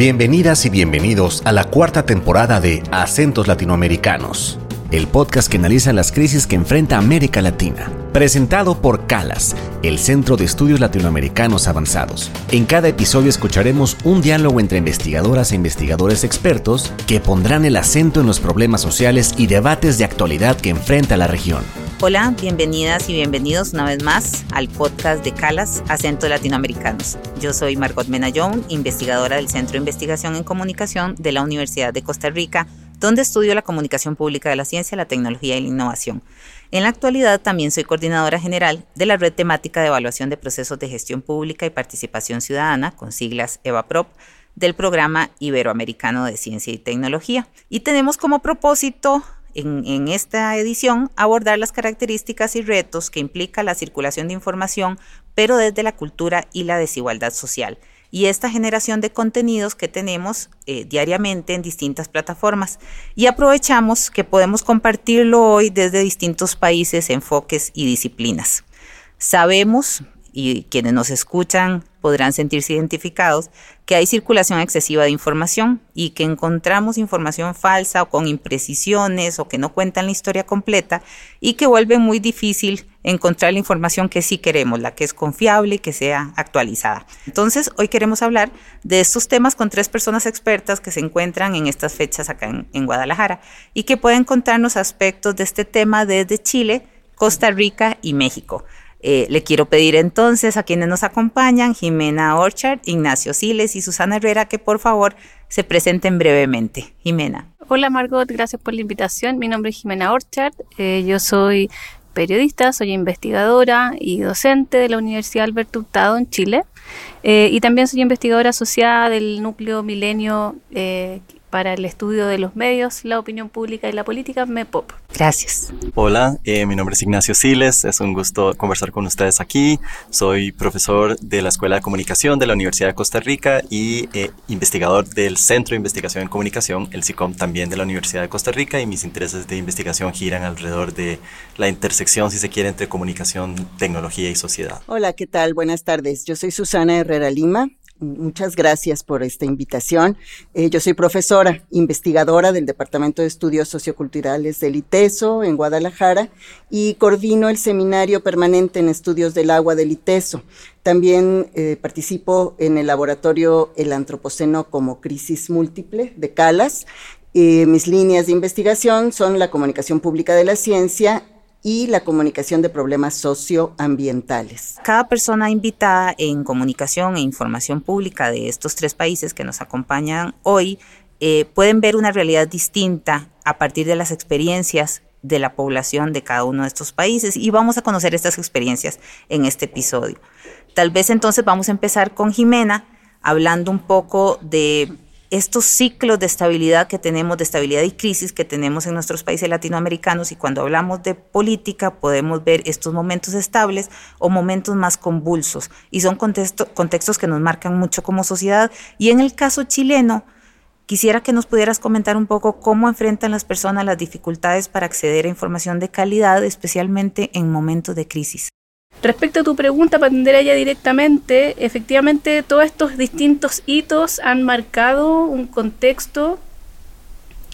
Bienvenidas y bienvenidos a la cuarta temporada de Acentos Latinoamericanos, el podcast que analiza las crisis que enfrenta América Latina. Presentado por CALAS, el Centro de Estudios Latinoamericanos Avanzados. En cada episodio escucharemos un diálogo entre investigadoras e investigadores expertos que pondrán el acento en los problemas sociales y debates de actualidad que enfrenta la región. Hola, bienvenidas y bienvenidos una vez más al podcast de CALAS, Acento Latinoamericanos. Yo soy Margot Menayón, investigadora del Centro de Investigación en Comunicación de la Universidad de Costa Rica, donde estudio la comunicación pública de la ciencia, la tecnología y la innovación. En la actualidad también soy coordinadora general de la Red Temática de Evaluación de Procesos de Gestión Pública y Participación Ciudadana, con siglas EVAPROP, del Programa Iberoamericano de Ciencia y Tecnología. Y tenemos como propósito en, esta edición abordar las características y retos que implica la circulación de información, pero desde la cultura y la desigualdad social, y esta generación de contenidos que tenemos eh, diariamente en distintas plataformas. Y aprovechamos que podemos compartirlo hoy desde distintos países, enfoques y disciplinas. Sabemos, y quienes nos escuchan podrán sentirse identificados, que hay circulación excesiva de información y que encontramos información falsa o con imprecisiones o que no cuentan la historia completa y que vuelve muy difícil encontrar la información que sí queremos, la que es confiable y que sea actualizada. Entonces, hoy queremos hablar de estos temas con tres personas expertas que se encuentran en estas fechas acá en, Guadalajara y que pueden contarnos aspectos de este tema desde Chile, Costa Rica y México. Eh, le quiero pedir entonces a quienes nos acompañan, Jimena Orchard, Ignacio Siles y Susana Herrera, que por favor se presenten brevemente. Jimena. Hola Margot, gracias por la invitación. Mi nombre es Jimena Orchard, eh, yo soy periodista, soy investigadora y docente de la Universidad Alberto Hurtado en Chile. Eh, y también soy investigadora asociada del núcleo Milenio para el estudio de los medios, la opinión pública y la política, MEPOP. Gracias. Hola, eh, mi nombre es Ignacio Siles, es un gusto conversar con ustedes aquí. Soy profesor de la Escuela de Comunicación de la Universidad de Costa Rica y eh, investigador del Centro de Investigación en Comunicación, el SICOM también de la Universidad de Costa Rica y mis intereses de investigación giran alrededor de la intersección, si se quiere, entre comunicación, tecnología y sociedad. Hola, ¿qué tal? Buenas tardes. Yo soy Susana Herrera Lima, Muchas gracias por esta invitación. Eh, yo soy profesora, investigadora del Departamento de Estudios Socioculturales del ITESO en Guadalajara y coordino el Seminario Permanente en Estudios del Agua del ITESO. También eh, participo en el laboratorio El Antropoceno como Crisis Múltiple de Calas. Eh, mis líneas de investigación son la comunicación pública de la ciencia y la comunicación de problemas socioambientales. Cada persona invitada en comunicación e información pública de estos tres países que nos acompañan hoy eh, pueden ver una realidad distinta a partir de las experiencias de la población de cada uno de estos países y vamos a conocer estas experiencias en este episodio. Tal vez entonces vamos a empezar con Jimena hablando un poco de estos ciclos de estabilidad que tenemos, de estabilidad y crisis que tenemos en nuestros países latinoamericanos y cuando hablamos de política podemos ver estos momentos estables o momentos más convulsos y son contextos que nos marcan mucho como sociedad y en el caso chileno quisiera que nos pudieras comentar un poco cómo enfrentan las personas las dificultades para acceder a información de calidad, especialmente en momentos de crisis. Respecto a tu pregunta, para atender a ella directamente, efectivamente todos estos distintos hitos han marcado un contexto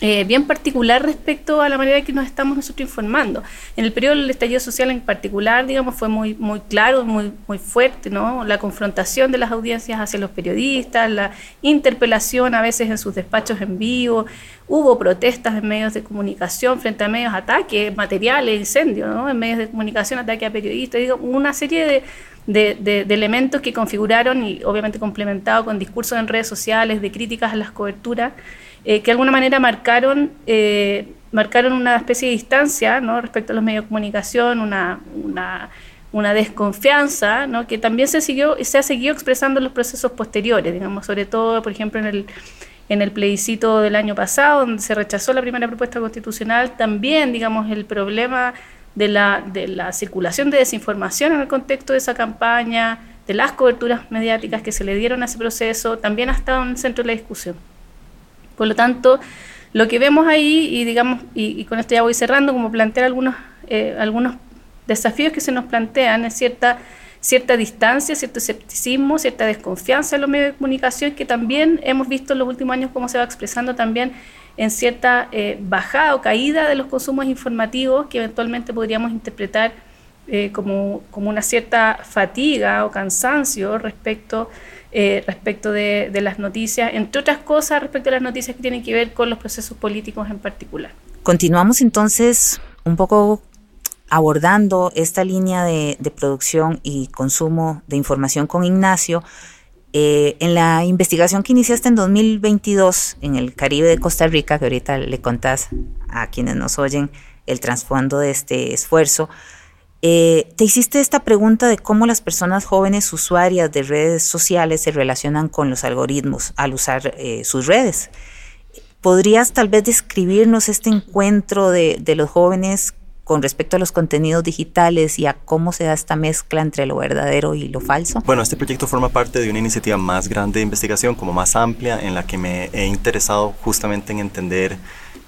eh, bien particular respecto a la manera que nos estamos nosotros informando. En el periodo del estallido social en particular, digamos, fue muy, muy claro, muy, muy fuerte, ¿no? La confrontación de las audiencias hacia los periodistas, la interpelación a veces en sus despachos en vivo, hubo protestas en medios de comunicación frente a medios, ataques materiales, incendios, ¿no? En medios de comunicación, ataque a periodistas, digo, una serie de, de, elementos que configuraron y obviamente complementado con discursos en redes sociales, de críticas a las coberturas, eh, que de alguna manera marcaron, eh, marcaron una especie de distancia ¿no? respecto a los medios de comunicación, una, una, una desconfianza que también se, siguió, se ha seguido expresando en los procesos posteriores, digamos, sobre todo, por ejemplo, en el, en el plebiscito del año pasado, donde se rechazó la primera propuesta constitucional, también, digamos, el problema de la, de la circulación de desinformación en el contexto de esa campaña, de las coberturas mediáticas que se le dieron a ese proceso, también ha estado en el centro de la discusión. Por lo tanto, lo que vemos ahí, y digamos, y, con esto ya voy cerrando, como plantear algunos, eh, algunos desafíos que se nos plantean, es cierta cierta distancia, cierto escepticismo, cierta desconfianza en los medios de comunicación, que también hemos visto en los últimos años cómo se va expresando también en cierta eh, bajada o caída de los consumos informativos que eventualmente podríamos interpretar eh, como, como, una cierta fatiga o cansancio respecto, eh, respecto de, las noticias, entre otras cosas respecto a las noticias que tienen que ver con los procesos políticos en particular. Continuamos entonces un poco abordando esta línea de, de producción y consumo de información con Ignacio. Eh, en la investigación que iniciaste en 2022 en el Caribe de Costa Rica, que ahorita le contás a quienes nos oyen el trasfondo de este esfuerzo, eh, te hiciste esta pregunta de cómo las personas jóvenes usuarias de redes sociales se relacionan con los algoritmos al usar eh, sus redes. ¿Podrías tal vez describirnos este encuentro de, de los jóvenes con respecto a los contenidos digitales y a cómo se da esta mezcla entre lo verdadero y lo falso? Bueno, este proyecto forma parte de una iniciativa más grande de investigación, como más amplia, en la que me he interesado justamente en entender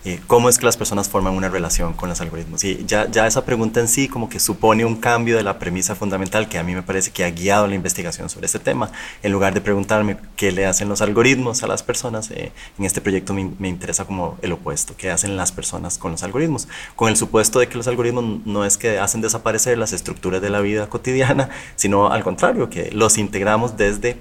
eh, cómo es que las personas forman una relación con los algoritmos. Y ya, esa pregunta en sí como que supone un cambio de la premisa fundamental que a mí me parece que ha guiado la investigación sobre este tema. En lugar de preguntarme qué le hacen los algoritmos a las personas, eh, en este proyecto me, me, interesa como el opuesto, qué hacen las personas con los algoritmos. Con el supuesto de que los algoritmos no es que hacen desaparecer las estructuras de la vida cotidiana, sino al contrario, que los integramos desde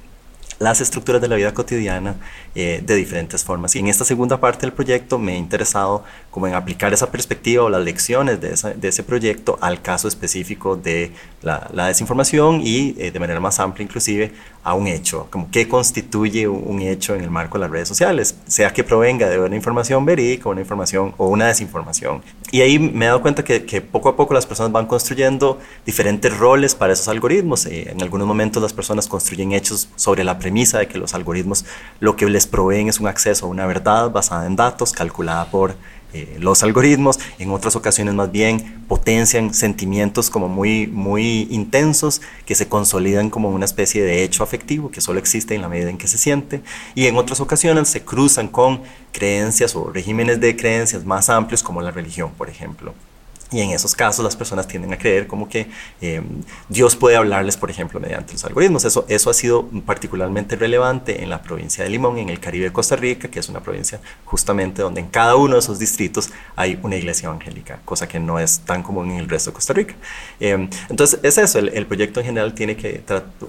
las estructuras de la vida cotidiana eh, de diferentes formas. Y en esta segunda parte del proyecto me he interesado como en aplicar esa perspectiva o las lecciones de, de ese proyecto al caso específico de la, la desinformación y eh, de manera más amplia inclusive a un hecho, como qué constituye un hecho en el marco de las redes sociales, sea que provenga de una información verídica, una información o una desinformación. Y ahí me he dado cuenta que, que poco a poco las personas van construyendo diferentes roles para esos algoritmos. Eh, en algunos momentos las personas construyen hechos sobre la premisa de que los algoritmos lo que les proveen es un acceso a una verdad basada en datos, calculada por eh, los algoritmos, en otras ocasiones más bien potencian sentimientos como muy, muy intensos que se consolidan como una especie de hecho afectivo que solo existe en la medida en que se siente y en otras ocasiones se cruzan con creencias o regímenes de creencias más amplios como la religión, por ejemplo. Y en esos casos las personas tienden a creer como que eh, Dios puede hablarles, por ejemplo, mediante los algoritmos. Eso, eso ha sido particularmente relevante en la provincia de Limón, en el Caribe de Costa Rica, que es una provincia justamente donde en cada uno de esos distritos hay una iglesia evangélica, cosa que no es tan común en el resto de Costa Rica. Eh, entonces es eso, el, el, proyecto en general tiene que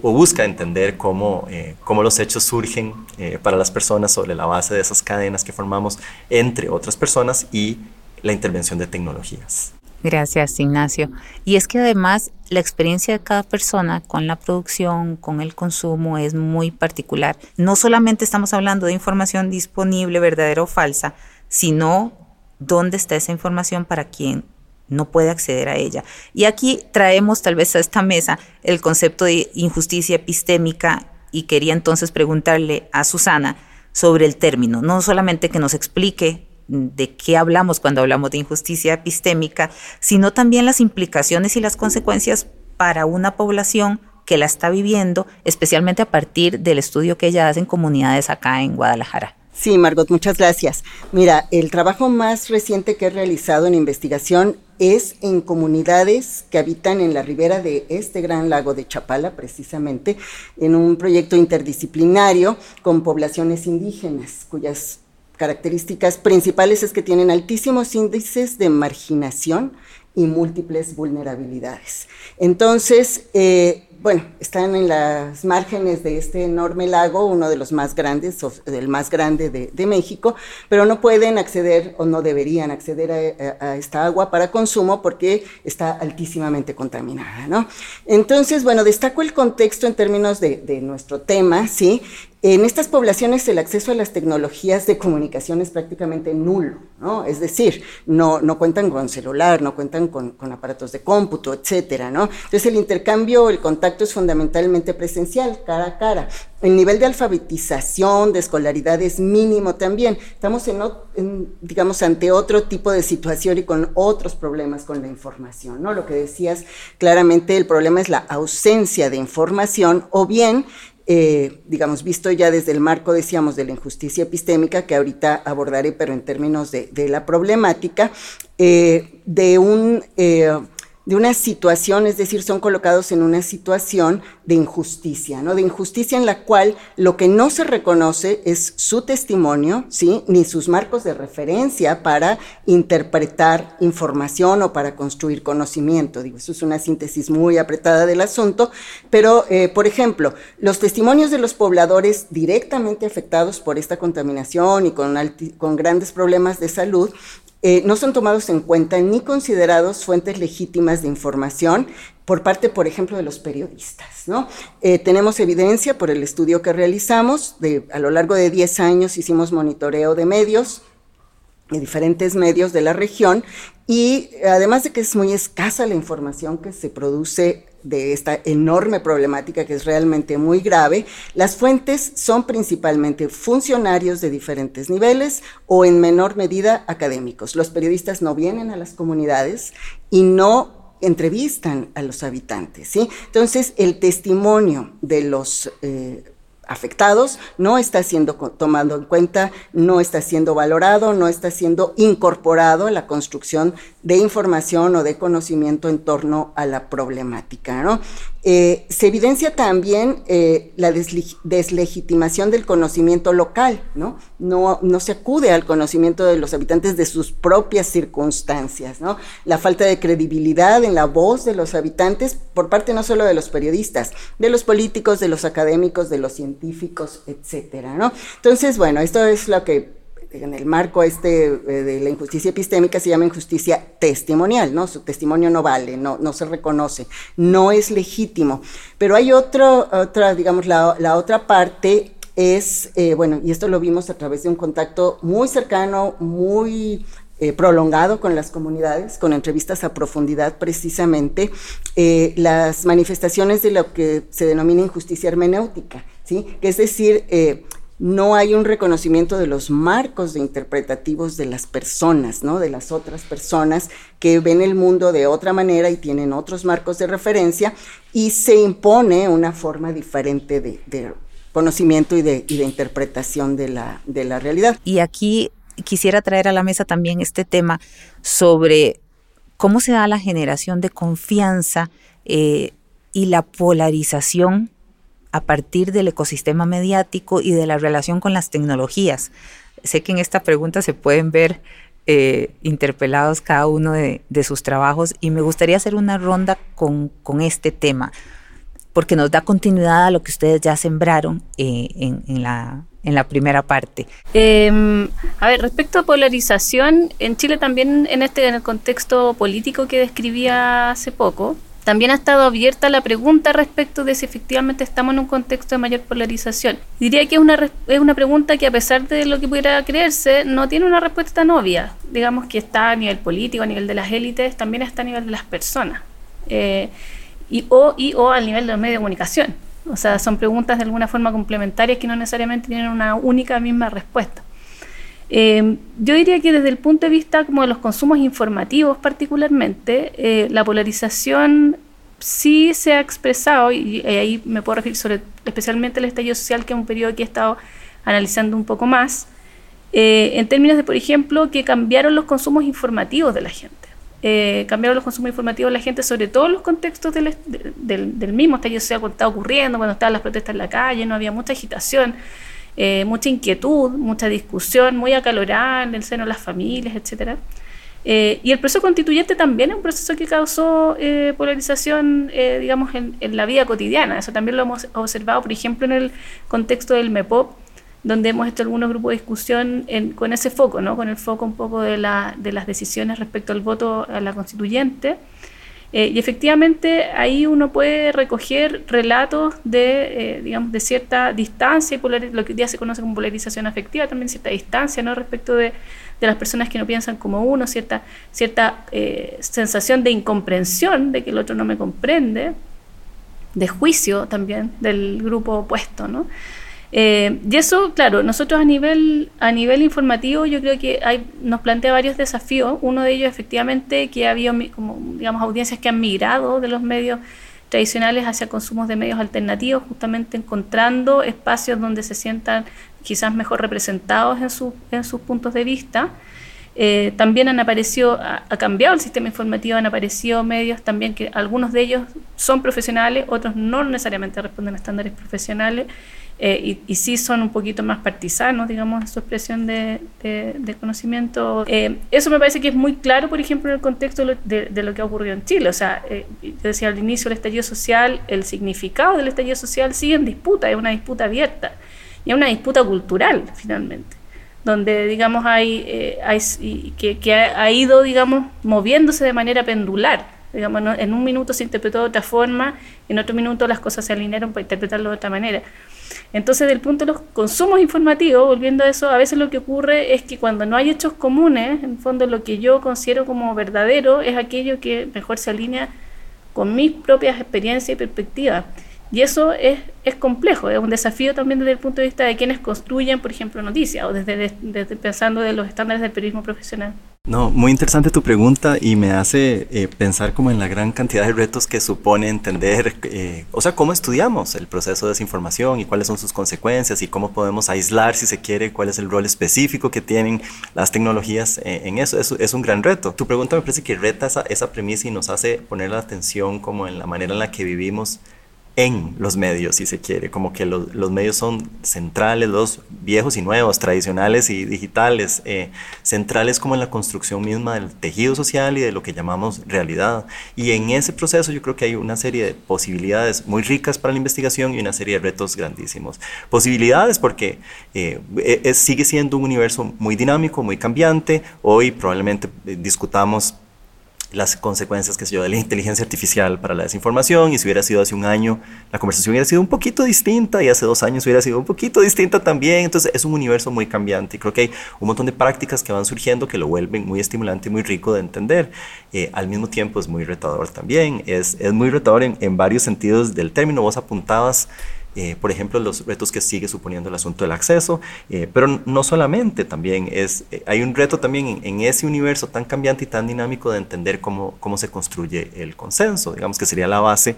o busca entender cómo, eh, cómo los hechos surgen eh, para las personas sobre la base de esas cadenas que formamos entre otras personas y la intervención de tecnologías. Gracias, Ignacio. Y es que además la experiencia de cada persona con la producción, con el consumo, es muy particular. No solamente estamos hablando de información disponible, verdadera o falsa, sino dónde está esa información para quien no puede acceder a ella. Y aquí traemos tal vez a esta mesa el concepto de injusticia epistémica y quería entonces preguntarle a Susana sobre el término, no solamente que nos explique de qué hablamos cuando hablamos de injusticia epistémica, sino también las implicaciones y las consecuencias para una población que la está viviendo, especialmente a partir del estudio que ella hace en comunidades acá en Guadalajara. Sí, Margot, muchas gracias. Mira, el trabajo más reciente que he realizado en investigación es en comunidades que habitan en la ribera de este gran lago de Chapala, precisamente, en un proyecto interdisciplinario con poblaciones indígenas, cuyas características principales es que tienen altísimos índices de marginación y múltiples vulnerabilidades. Entonces, eh, bueno, están en las márgenes de este enorme lago, uno de los más grandes, el más grande de, México, pero no pueden acceder o no deberían acceder a, esta agua para consumo porque está altísimamente contaminada, ¿no? Entonces, bueno, destaco el contexto en términos de nuestro tema, ¿sí? En estas poblaciones el acceso a las tecnologías de comunicación es prácticamente nulo, ¿no? Es decir, no, no cuentan con celular, no cuentan con, aparatos de cómputo, etcétera, ¿no? Entonces el intercambio, el contacto es fundamentalmente presencial, cara a cara. El nivel de alfabetización, de escolaridad es mínimo también. Estamos en, en, digamos, ante otro tipo de situación y con otros problemas con la información, ¿no? Lo que decías claramente, el problema es la ausencia de información o bien eh, digamos, visto ya desde el marco, decíamos, de la injusticia epistémica, que ahorita abordaré, pero en términos de, de la problemática, eh, de un... Eh, de una situación, es decir, son colocados en una situación de injusticia, ¿no? De injusticia en la cual lo que no se reconoce es su testimonio, ¿sí? Ni sus marcos de referencia para interpretar información o para construir conocimiento. Digo, eso es una síntesis muy apretada del asunto, pero, eh, por ejemplo, los testimonios de los pobladores directamente afectados por esta contaminación y con, con grandes problemas de salud eh, no son tomados en cuenta ni considerados fuentes legítimas de información por parte, por ejemplo, de los periodistas. ¿no? Eh, tenemos evidencia por el estudio que realizamos, de, a lo largo de 10 años hicimos monitoreo de medios, de diferentes medios de la región, y además de que es muy escasa la información que se produce de esta enorme problemática que es realmente muy grave, las fuentes son principalmente funcionarios de diferentes niveles o en menor medida académicos. Los periodistas no vienen a las comunidades y no entrevistan a los habitantes, ¿sí? Entonces, el testimonio de los eh, afectados no está siendo tomado en cuenta, no está siendo valorado, no está siendo incorporado a la construcción de información o de conocimiento en torno a la problemática. ¿no? Eh, se evidencia también eh, la deslegitimación del conocimiento local, ¿no? ¿no? No se acude al conocimiento de los habitantes de sus propias circunstancias, ¿no? La falta de credibilidad en la voz de los habitantes por parte no solo de los periodistas, de los políticos, de los académicos, de los científicos, etcétera, ¿no? Entonces, bueno, esto es lo que en el marco este eh, de la injusticia epistémica se llama injusticia testimonial, ¿no? Su testimonio no vale, no, no se reconoce, no es legítimo. Pero hay otro, otra, digamos, la, la otra parte es, eh, bueno, y esto lo vimos a través de un contacto muy cercano, muy eh, prolongado con las comunidades, con entrevistas a profundidad precisamente, las manifestaciones de lo que se denomina injusticia hermenéutica, ¿sí? Es decir, no hay un reconocimiento de los marcos interpretativos de las personas, ¿no? De las otras personas que ven el mundo de otra manera y tienen otros marcos de referencia y se impone una forma diferente de, conocimiento y de, interpretación de la, de la realidad. Y aquí quisiera traer a la mesa también este tema sobre cómo se da la generación de confianza eh, y la polarización a partir del ecosistema mediático y de la relación con las tecnologías. Sé que en esta pregunta se pueden ver eh, interpelados cada uno de, sus trabajos y me gustaría hacer una ronda con, este tema, porque nos da continuidad a lo que ustedes ya sembraron eh, en, la, en la primera parte. Em, a ver, respecto a polarización, en Chile también en este en el contexto político que describía hace poco, también ha estado abierta la pregunta respecto de si efectivamente estamos en un contexto de mayor polarización. Diría que es una, es una pregunta que a pesar de lo que pudiera creerse, no tiene una respuesta tan obvia. Digamos que está a nivel político, a nivel de las élites, también está a nivel de las personas. Eh, y, o, y o al nivel de los medios de comunicación. O sea, son preguntas de alguna forma complementarias que no necesariamente tienen una única misma respuesta. Eh, yo diría que desde el punto de vista como de los consumos informativos particularmente, eh, la polarización sí se ha expresado, y, ahí me puedo referir sobre especialmente el estallido social, que es un periodo que he estado analizando un poco más, eh, en términos de, por ejemplo, que cambiaron los consumos informativos de la gente. cambiaron los consumos informativos de la gente, sobre todo en los contextos del, del mismo estallido social cuando estaba ocurriendo, cuando estaban las protestas en la calle, no había mucha agitación. Eh, mucha inquietud, mucha discusión, muy acalorada en el seno de las familias, etcétera. Eh, y el proceso constituyente también es un proceso que causó eh, polarización, digamos, en, la vida cotidiana. Eso también lo hemos observado, por ejemplo, en el contexto del MEPOP, donde hemos hecho algunos grupos de discusión con ese foco, ¿no? con el foco un poco de las decisiones respecto al voto a la constituyente. Eh, y efectivamente ahí uno puede recoger relatos de, eh, digamos, de cierta distancia, y lo que hoy día se conoce como polarización afectiva, también cierta distancia ¿no? respecto de, de las personas que no piensan como uno, cierta, cierta eh, sensación de incomprensión, de que el otro no me comprende, de juicio también del grupo opuesto. ¿no? Eh, y eso, claro, nosotros a nivel, a nivel informativo yo creo que hay, nos plantea varios desafíos. Uno de ellos efectivamente que ha habido como, digamos, audiencias que han migrado de los medios tradicionales hacia consumos de medios alternativos, justamente encontrando espacios donde se sientan quizás mejor representados en, su, en sus puntos de vista. Eh, también han aparecido, ha, cambiado el sistema informativo, han aparecido medios también que algunos de ellos son profesionales, otros no necesariamente responden a estándares profesionales eh, y, sí son un poquito más partisanos, digamos, en su expresión de, conocimiento. Eh, eso me parece que es muy claro, por ejemplo, en el contexto de, lo que ha ocurrido en Chile. O sea, yo decía al inicio, el estallido social, el significado del estallido social sigue en disputa, es una disputa abierta y es una disputa cultural, finalmente donde digamos hay, eh, hay que ha, ido digamos moviéndose de manera pendular digamos en un minuto se interpretó de otra forma en otro minuto las cosas se alinearon para interpretarlo de otra manera. Entonces del punto de los consumos informativos volviendo a eso a veces lo que ocurre es que cuando no hay hechos comunes en el fondo lo que yo considero como verdadero es aquello que mejor se alinea con mis propias experiencias y perspectivas y eso es, es complejo, es un desafío también desde el punto de vista de quienes construyen, por ejemplo, noticias o desde, pensando de los estándares del periodismo profesional. No, muy interesante tu pregunta y me hace eh, pensar como en la gran cantidad de retos que supone entender, eh, o sea, cómo estudiamos el proceso de desinformación y cuáles son sus consecuencias y cómo podemos aislar, si se quiere, cuál es el rol específico que tienen las tecnologías eh, en eso. eso. Es un gran reto. Tu pregunta me parece que reta esa, esa premisa y nos hace poner la atención como en la manera en la que vivimos en los medios, si se quiere, como que los, los medios son centrales, los viejos y nuevos, tradicionales y digitales, eh, centrales como en la construcción misma del tejido social y de lo que llamamos realidad. Y en ese proceso yo creo que hay una serie de posibilidades muy ricas para la investigación y una serie de retos grandísimos. Posibilidades porque eh, e, sigue siendo un universo muy dinámico, muy cambiante. Hoy probablemente eh, discutamos las consecuencias, que sé yo, de la inteligencia artificial para la desinformación, y si hubiera sido hace un año, la conversación hubiera sido un poquito distinta, y hace dos años hubiera sido un poquito distinta también, entonces es un universo muy cambiante, y creo que hay un montón de prácticas que van surgiendo que lo vuelven muy estimulante y muy rico de entender. Eh, al mismo tiempo es muy retador también, es, es muy retador en, en varios sentidos del término, vos apuntabas eh, por ejemplo, los retos que sigue suponiendo el asunto del acceso, eh, pero no solamente, también es, eh, hay un reto también en, ese universo tan cambiante y tan dinámico de entender cómo, cómo se construye el consenso, digamos que sería la base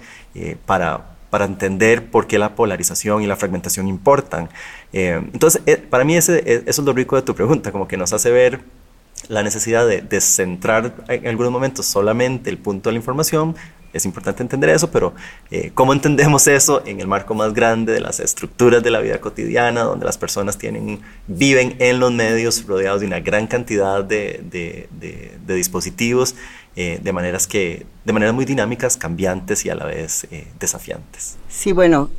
para, para entender por qué la polarización y la fragmentación importan. entonces, para mí ese, eso es lo rico de tu pregunta, como que nos hace ver la necesidad de, de centrar en algunos momentos solamente el punto de la información, es importante entender eso, pero eh, ¿cómo entendemos eso en el marco más grande de las estructuras de la vida cotidiana, donde las personas tienen, viven en los medios rodeados de una gran cantidad de, de, dispositivos, eh, de, maneras que, de maneras muy dinámicas, cambiantes y a la vez eh, desafiantes? Sí, bueno,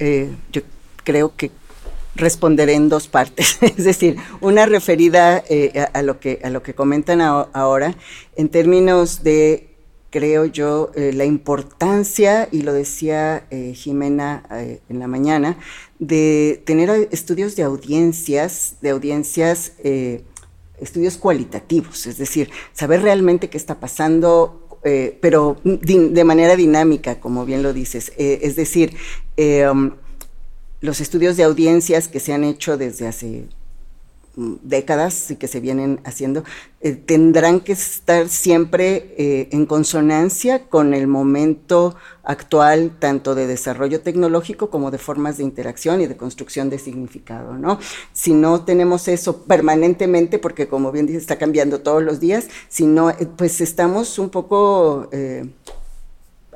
yo creo que responderé en dos partes, es decir, una referida a, lo que, a lo que comentan ahora en términos de creo yo, eh, la importancia, y lo decía eh, Jimena eh, en la mañana, de tener estudios de audiencias, de audiencias, estudios cualitativos, es decir, saber realmente qué está pasando, pero de manera dinámica, como bien lo dices. es decir, um, los estudios de audiencias que se han hecho desde hace décadas y que se vienen haciendo, eh, tendrán que estar siempre eh, en consonancia con el momento actual, tanto de desarrollo tecnológico como de formas de interacción y de construcción de significado, ¿no? Si no tenemos eso permanentemente, porque como bien dice, está cambiando todos los días, si no, eh, pues estamos un poco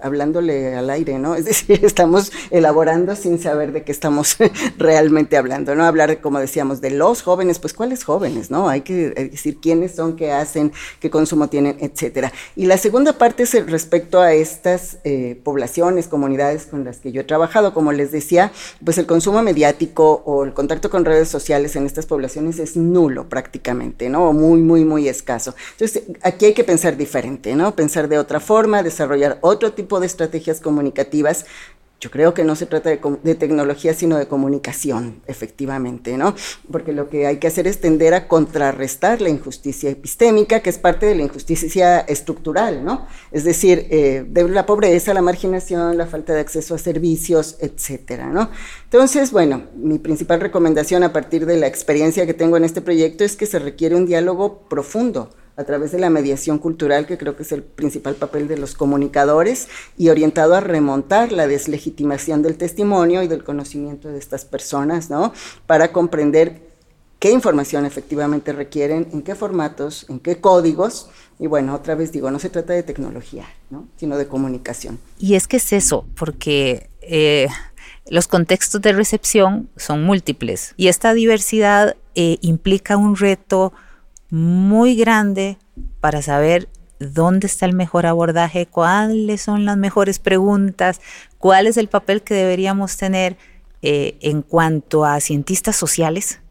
hablándole al aire, ¿no? Es decir, estamos elaborando sin saber de qué estamos realmente hablando, ¿no? Hablar, como decíamos, de los jóvenes, pues ¿cuáles jóvenes, no? Hay que decir quiénes son, qué hacen, qué consumo tienen, etcétera. Y la segunda parte es respecto a estas eh, poblaciones, comunidades con las que yo he trabajado, como les decía, pues el consumo mediático o el contacto con redes sociales en estas poblaciones es nulo prácticamente, ¿no? Muy, muy, muy escaso. Entonces, aquí hay que pensar diferente, ¿no? Pensar de otra forma, desarrollar otro tipo de estrategias comunicativas yo creo que no se trata de, tecnología, sino de comunicación, efectivamente, ¿no? Porque lo que hay que hacer es tender a contrarrestar la injusticia epistémica, que es parte de la injusticia estructural, ¿no? Es decir, eh, de la pobreza, la marginación, la falta de acceso a servicios, etcétera, ¿no? Entonces, bueno, mi principal recomendación a partir de la experiencia que tengo en este proyecto es que se requiere un diálogo profundo a través de la mediación cultural, que creo que es el principal papel de los comunicadores, y orientado a remontar la deslegitimación del testimonio y del conocimiento de estas personas, ¿no? Para comprender qué información efectivamente requieren, en qué formatos, en qué códigos. Y bueno, otra vez digo, no se trata de tecnología, ¿no? sino de comunicación. Y es que es eso, porque eh, los contextos de recepción son múltiples y esta diversidad eh, implica un reto muy grande para saber dónde está el mejor abordaje, cuáles son las mejores preguntas, cuál es el papel que deberíamos tener eh, en cuanto a cientistas sociales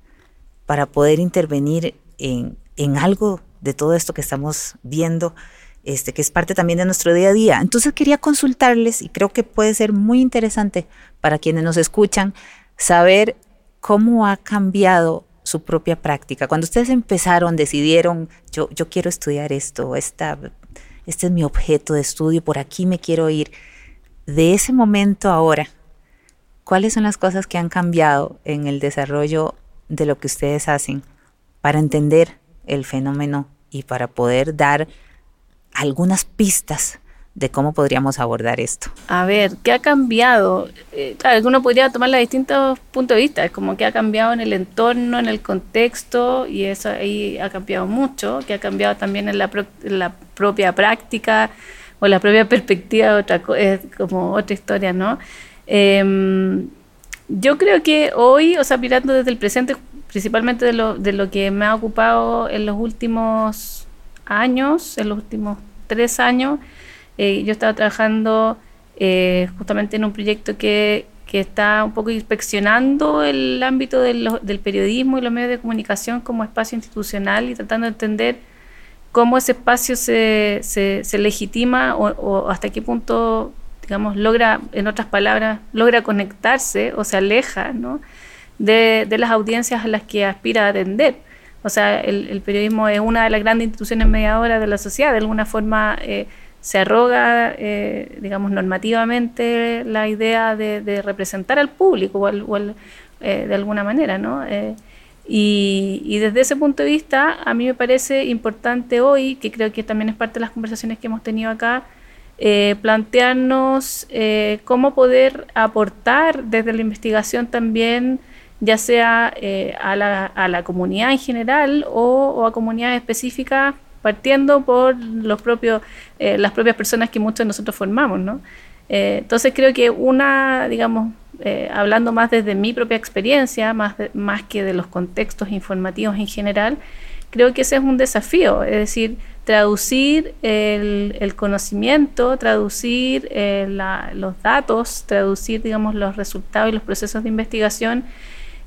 para poder intervenir en, en, algo de todo esto que estamos viendo, este, que es parte también de nuestro día a día. Entonces quería consultarles y creo que puede ser muy interesante para quienes nos escuchan saber cómo ha cambiado su propia práctica. Cuando ustedes empezaron, decidieron, yo, yo quiero estudiar esto, esta, este es mi objeto de estudio, por aquí me quiero ir. De ese momento ahora, ¿cuáles son las cosas que han cambiado en el desarrollo de lo que ustedes hacen para entender el fenómeno y para poder dar algunas pistas de cómo podríamos abordar esto. A ver, ¿qué ha cambiado? Eh, claro, uno podría tomarla de distintos puntos de vista, es como que ha cambiado en el entorno, en el contexto, y eso ahí ha cambiado mucho, que ha cambiado también en la, propia práctica o la propia perspectiva, otra, es como otra historia, ¿no? Em, yo creo que hoy, o sea, mirando desde el presente, principalmente de lo, de lo que me ha ocupado en los últimos años, en los últimos tres años, eh, yo estaba trabajando eh, justamente en un proyecto que, que, está un poco inspeccionando el ámbito del, del, periodismo y los medios de comunicación como espacio institucional y tratando de entender cómo ese espacio se, se, legitima o, hasta qué punto, digamos, logra, en otras palabras, logra conectarse o se aleja ¿no? de, de las audiencias a las que aspira a atender. O sea, el, el, periodismo es una de las grandes instituciones mediadoras de la sociedad, de alguna forma eh, se arroga, eh, digamos, normativamente la idea de, representar al público o, eh, de alguna manera, ¿no? Eh, y, desde ese punto de vista, a mí me parece importante hoy, que creo que también es parte de las conversaciones que hemos tenido acá, plantearnos cómo poder aportar desde la investigación también, ya sea a la, a, la, comunidad en general o, o a comunidades específicas partiendo por los propios, eh, las propias personas que muchos de nosotros formamos, ¿no? Eh, entonces creo que una, digamos, eh, hablando más desde mi propia experiencia, más, más que de los contextos informativos en general, creo que ese es un desafío, es decir, traducir el, conocimiento, traducir los datos, traducir, digamos, los resultados y los procesos de investigación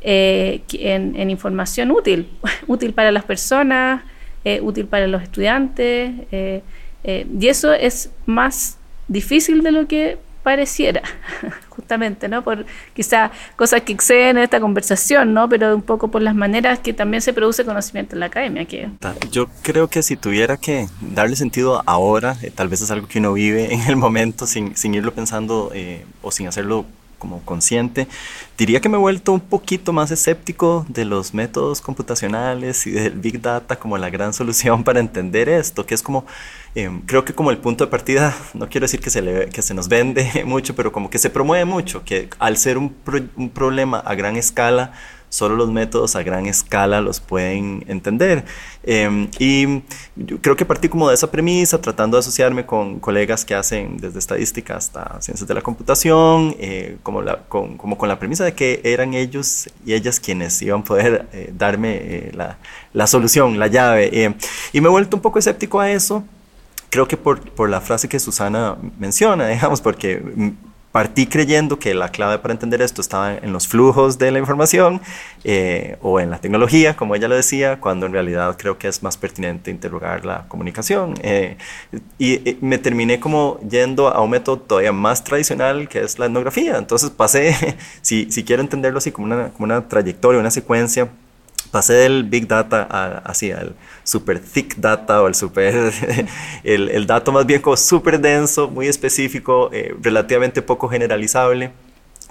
en, en, información útil, útil para las personas, eh, útil para los estudiantes, eh, eh, y eso es más difícil de lo que pareciera, justamente, ¿no? Por quizá cosas que exceden esta conversación, ¿no? Pero un poco por las maneras que también se produce conocimiento en la academia. Que... Yo creo que si tuviera que darle sentido ahora, tal vez es algo que uno vive en el momento sin, sin irlo pensando o sin hacerlo como consciente. Diría que me he vuelto un poquito más escéptico de los métodos computacionales y del Big Data como la gran solución para entender esto, que es como, em, creo que como el punto de partida, no quiero decir que se, le, que se nos vende mucho, pero como que se promueve mucho, que al ser un, un problema a gran escala, solo los métodos a gran escala los pueden entender. Em, y yo creo que partí como de esa premisa, tratando de asociarme con colegas que hacen desde estadística hasta ciencias de la computación, eh, como, la, con, como con la premisa de que eran ellos y ellas quienes iban a poder eh, darme eh, la, la, solución, la llave. y me he vuelto un poco escéptico a eso creo que por, por, la frase que Susana menciona, digamos, porque partí creyendo que la clave para entender esto estaba en los flujos de la información eh, o en la tecnología, como ella lo decía, cuando en realidad creo que es más pertinente interrogar la comunicación. Eh, y, me terminé como yendo a un método todavía más tradicional que es la etnografía. Entonces pasé, si, si quiero entenderlo así como una, como una trayectoria, una secuencia, pasé del big data hacia el super thick data o el super el, el dato más bien como súper denso muy específico eh, relativamente poco generalizable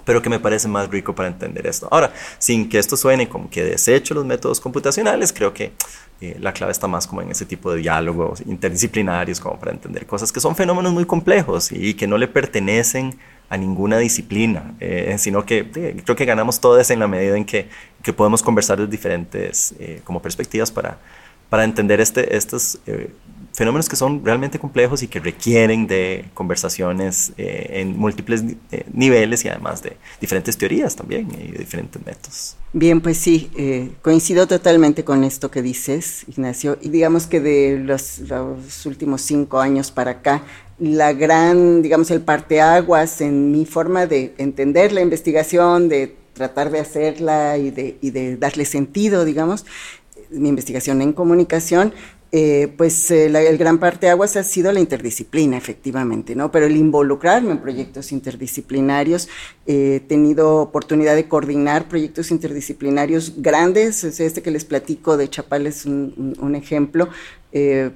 pero que me parece más rico para entender esto. Ahora, sin que esto suene como que desecho los métodos computacionales, creo que eh, la clave está más como en ese tipo de diálogos interdisciplinarios, como para entender cosas que son fenómenos muy complejos y que no le pertenecen a ninguna disciplina, eh, sino que creo que ganamos todas en la medida en que, que podemos conversar de diferentes como perspectivas para, para entender este, estos fenómenos que son realmente complejos y que requieren de conversaciones eh, en múltiples eh, niveles y además de diferentes teorías también y de diferentes métodos. Bien, pues sí, eh, coincido totalmente con esto que dices, Ignacio, y digamos que de los, los últimos cinco años para acá, la gran, digamos, el parteaguas en mi forma de entender la investigación, de tratar de hacerla y de, y de darle sentido, digamos, mi investigación en comunicación eh, pues eh, el gran parte aguas ha sido la interdisciplina, efectivamente, ¿no? Pero el involucrarme en proyectos interdisciplinarios, eh, he tenido oportunidad de coordinar proyectos interdisciplinarios grandes, este que les platico de Chapal es un, ejemplo,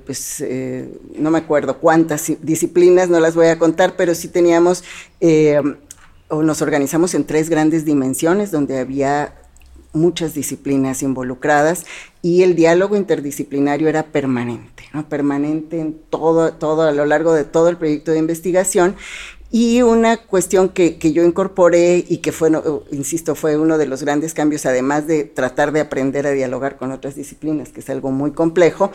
pues no me acuerdo cuántas disciplinas, no las voy a contar, pero sí teníamos, o nos organizamos en tres grandes dimensiones donde había muchas disciplinas involucradas y el diálogo interdisciplinario era permanente, ¿no? permanente en todo, todo a lo largo de todo el proyecto de investigación. Y una cuestión que, que yo incorporé y que fue, insisto, fue uno de los grandes cambios, además de tratar de aprender a dialogar con otras disciplinas, que es algo muy complejo,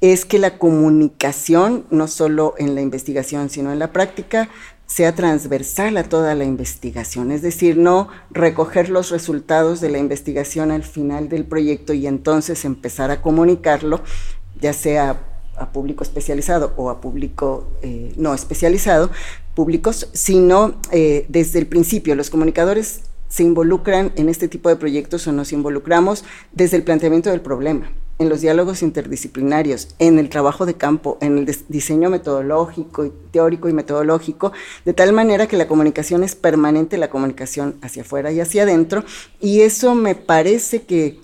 es que la comunicación, no solo en la investigación, sino en la práctica, sea transversal a toda la investigación, es decir, no recoger los resultados de la investigación al final del proyecto y entonces empezar a comunicarlo, ya sea a público especializado o a público eh, no especializado, públicos, sino eh, desde el principio. Los comunicadores se involucran en este tipo de proyectos o nos involucramos desde el planteamiento del problema en los diálogos interdisciplinarios, en el trabajo de campo, en el diseño metodológico, teórico y metodológico, de tal manera que la comunicación es permanente, la comunicación hacia afuera y hacia adentro, y eso me parece que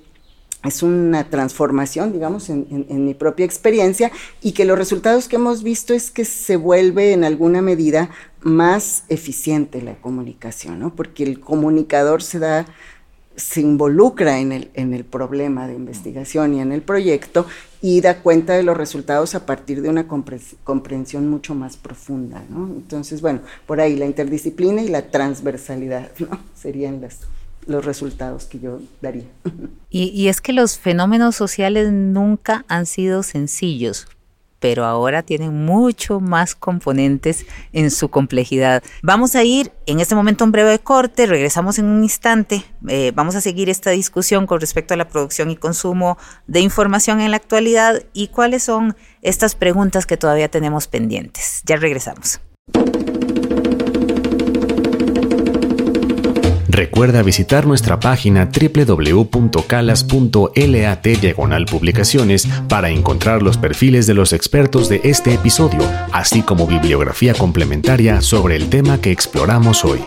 es una transformación, digamos, en, mi propia experiencia y que los resultados que hemos visto es que se vuelve en alguna medida más eficiente la comunicación, ¿no? Porque el comunicador se da se involucra en el, en el problema de investigación y en el proyecto y da cuenta de los resultados a partir de una comprensión mucho más profunda. ¿no? Entonces, bueno, por ahí la interdisciplina y la transversalidad ¿no? serían los resultados que yo daría. Y, y es que los fenómenos sociales nunca han sido sencillos pero ahora tienen mucho más componentes en su complejidad. Vamos a ir en este momento a un breve corte, regresamos en un instante, eh, vamos a seguir esta discusión con respecto a la producción y consumo de información en la actualidad y cuáles son estas preguntas que todavía tenemos pendientes. Ya regresamos. Recuerda visitar nuestra página www.calas.lat diagonal publicaciones para encontrar los perfiles de los expertos de este episodio, así como bibliografía complementaria sobre el tema que exploramos hoy.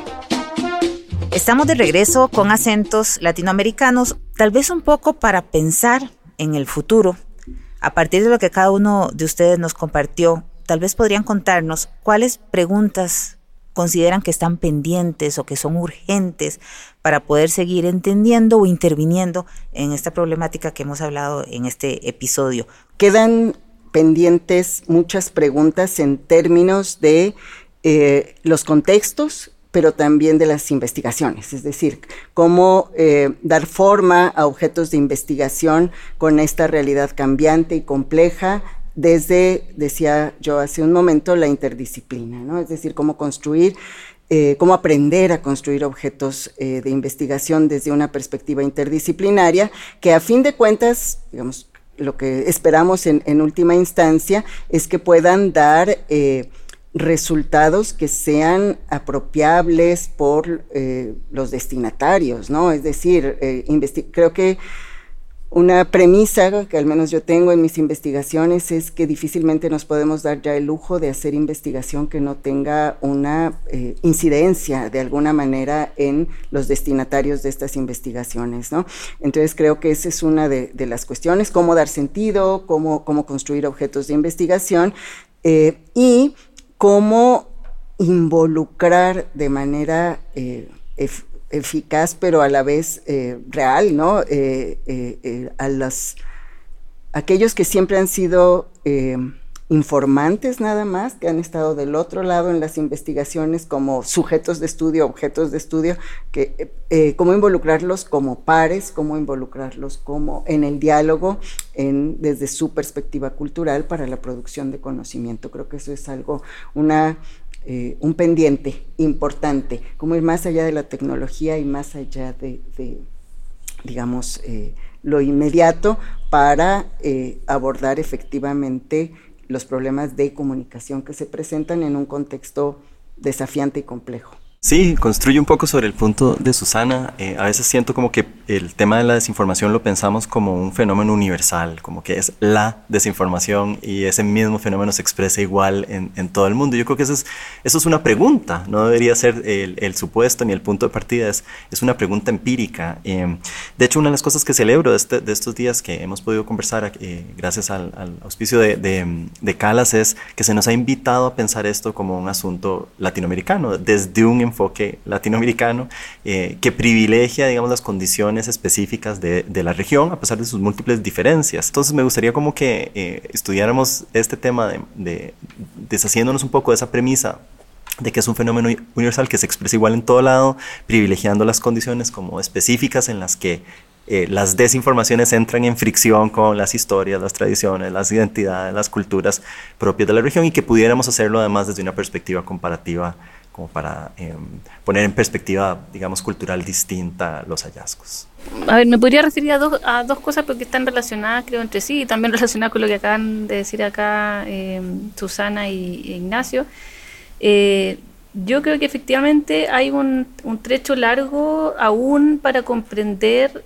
Estamos de regreso con acentos latinoamericanos, tal vez un poco para pensar en el futuro. A partir de lo que cada uno de ustedes nos compartió, tal vez podrían contarnos cuáles preguntas consideran que están pendientes o que son urgentes para poder seguir entendiendo o interviniendo en esta problemática que hemos hablado en este episodio. Quedan pendientes muchas preguntas en términos de eh, los contextos pero también de las investigaciones, es decir, cómo eh, dar forma a objetos de investigación con esta realidad cambiante y compleja desde, decía yo hace un momento, la interdisciplina, ¿no? Es decir, cómo construir, eh, cómo aprender a construir objetos eh, de investigación desde una perspectiva interdisciplinaria, que a fin de cuentas, digamos, lo que esperamos en, última instancia es que puedan dar eh, resultados que sean apropiables por los destinatarios, ¿no? Es decir, creo que una premisa que al menos yo tengo en mis investigaciones es que difícilmente nos podemos dar ya el lujo de hacer investigación que no tenga una eh, incidencia de alguna manera en los destinatarios de estas investigaciones, ¿no? Entonces creo que esa es una de, las cuestiones, cómo dar sentido, cómo, cómo construir objetos de investigación eh, y cómo involucrar de manera eh, eficaz, pero a la vez eh, real, ¿no? Eh, eh, a los aquellos que siempre han sido informantes nada más, que han estado del otro lado en las investigaciones como sujetos de estudio, objetos de estudio, que, cómo involucrarlos como pares, cómo involucrarlos como en el diálogo en, desde su perspectiva cultural para la producción de conocimiento. Creo que eso es algo, una, eh, un pendiente importante, como ir más allá de la tecnología y más allá de, digamos, lo inmediato para abordar efectivamente los problemas de comunicación que se presentan en un contexto desafiante y complejo. Sí, construye un poco sobre el punto de Susana. Eh, a veces siento como que el tema de la desinformación lo pensamos como un fenómeno universal, como que es la desinformación y ese mismo fenómeno se expresa igual en, en todo el mundo. Yo creo que eso es, eso es una pregunta, no debería ser el, el supuesto ni el punto de partida, es, es una pregunta empírica. Eh, de hecho, una de las cosas que celebro de, este, de estos días que hemos podido conversar eh, gracias al, al auspicio de, de, de Calas es que se nos ha invitado a pensar esto como un asunto latinoamericano, desde un enfoque latinoamericano eh, que privilegia, digamos, las condiciones específicas de, la región a pesar de sus múltiples diferencias. Entonces me gustaría como que eh, estudiáramos este tema de, deshaciéndonos un poco de esa premisa de que es un fenómeno universal que se expresa igual en todo lado, privilegiando las condiciones como específicas en las que eh, las desinformaciones entran en fricción con las historias, las tradiciones, las identidades, las culturas propias de la región y que pudiéramos hacerlo además desde una perspectiva comparativa para eh, poner en perspectiva, digamos, cultural distinta los hallazgos. A ver, me podría referir a dos, a dos cosas porque están relacionadas, creo, entre sí, y también relacionadas con lo que acaban de decir acá eh, Susana y, Ignacio. Eh, yo creo que efectivamente hay un, un trecho largo aún para comprender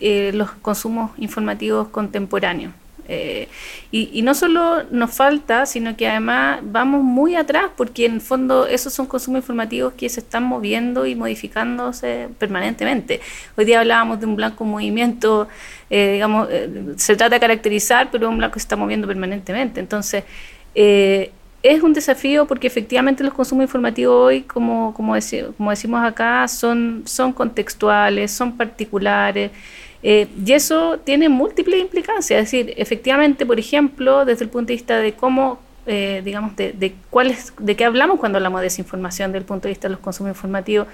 eh, los consumos informativos contemporáneos. Eh, y, no solo nos falta, sino que además vamos muy atrás, porque en fondo esos son consumos informativos que se están moviendo y modificándose permanentemente. Hoy día hablábamos de un blanco movimiento, eh, digamos, eh, se trata de caracterizar, pero un blanco se está moviendo permanentemente. Entonces, es un desafío porque efectivamente los consumos informativos hoy, como, como, como decimos acá, son, son contextuales, son particulares. Eh, y eso tiene múltiples implicancias, es decir, efectivamente, por ejemplo, desde el punto de vista de cómo, eh, digamos, de, de, de qué hablamos cuando hablamos de desinformación, desde el punto de vista de los consumos informativos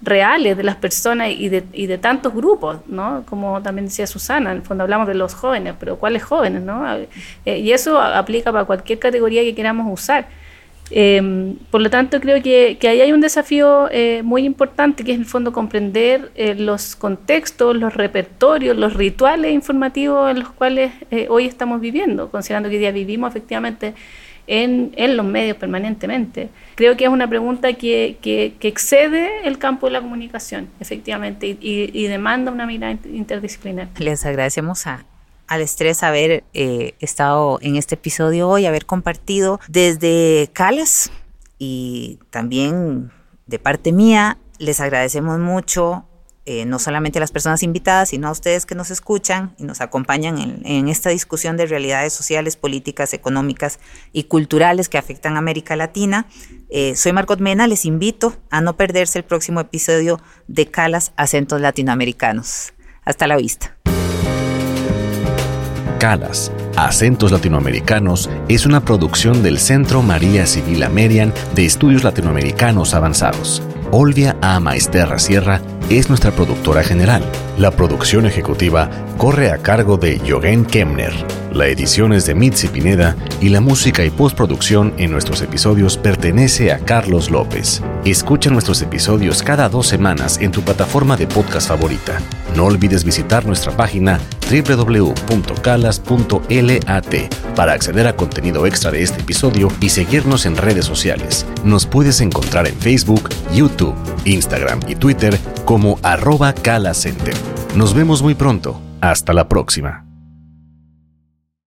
reales de las personas y de, y de tantos grupos, ¿no? Como también decía Susana, en el fondo hablamos de los jóvenes, pero ¿cuáles jóvenes, no? Eh, y eso aplica para cualquier categoría que queramos usar. Eh, por lo tanto, creo que, ahí hay un desafío eh, muy importante, que es en el fondo comprender eh, los contextos, los repertorios, los rituales informativos en los cuales eh, hoy estamos viviendo, considerando que día vivimos efectivamente en, los medios permanentemente. Creo que es una pregunta que, excede el campo de la comunicación, efectivamente, y demanda una mirada interdisciplinar. Les agradecemos a al estrés haber eh, estado en este episodio hoy, haber compartido desde Calas y también de parte mía. Les agradecemos mucho eh, no solamente a las personas invitadas, sino a ustedes que nos escuchan y nos acompañan en, esta discusión de realidades sociales, políticas, económicas y culturales que afectan a América Latina. Eh, soy Margot Mena, les invito a no perderse el próximo episodio de Calas Acentos Latinoamericanos. Hasta la vista. Calas, Acentos Latinoamericanos es una producción del Centro María Civil Amerian de Estudios Latinoamericanos Avanzados. Olvia A. Maesterra Sierra es nuestra productora general. La producción ejecutiva corre a cargo de Jogen Kemner. La edición es de Mitzi Pineda y la música y postproducción en nuestros episodios pertenece a Carlos López. Escucha nuestros episodios cada dos semanas en tu plataforma de podcast favorita. No olvides visitar nuestra página www.calas.lat para acceder a contenido extra de este episodio y seguirnos en redes sociales. Nos puedes encontrar en Facebook, YouTube, Instagram y Twitter como arroba calacenter. Nos vemos muy pronto. Hasta la próxima.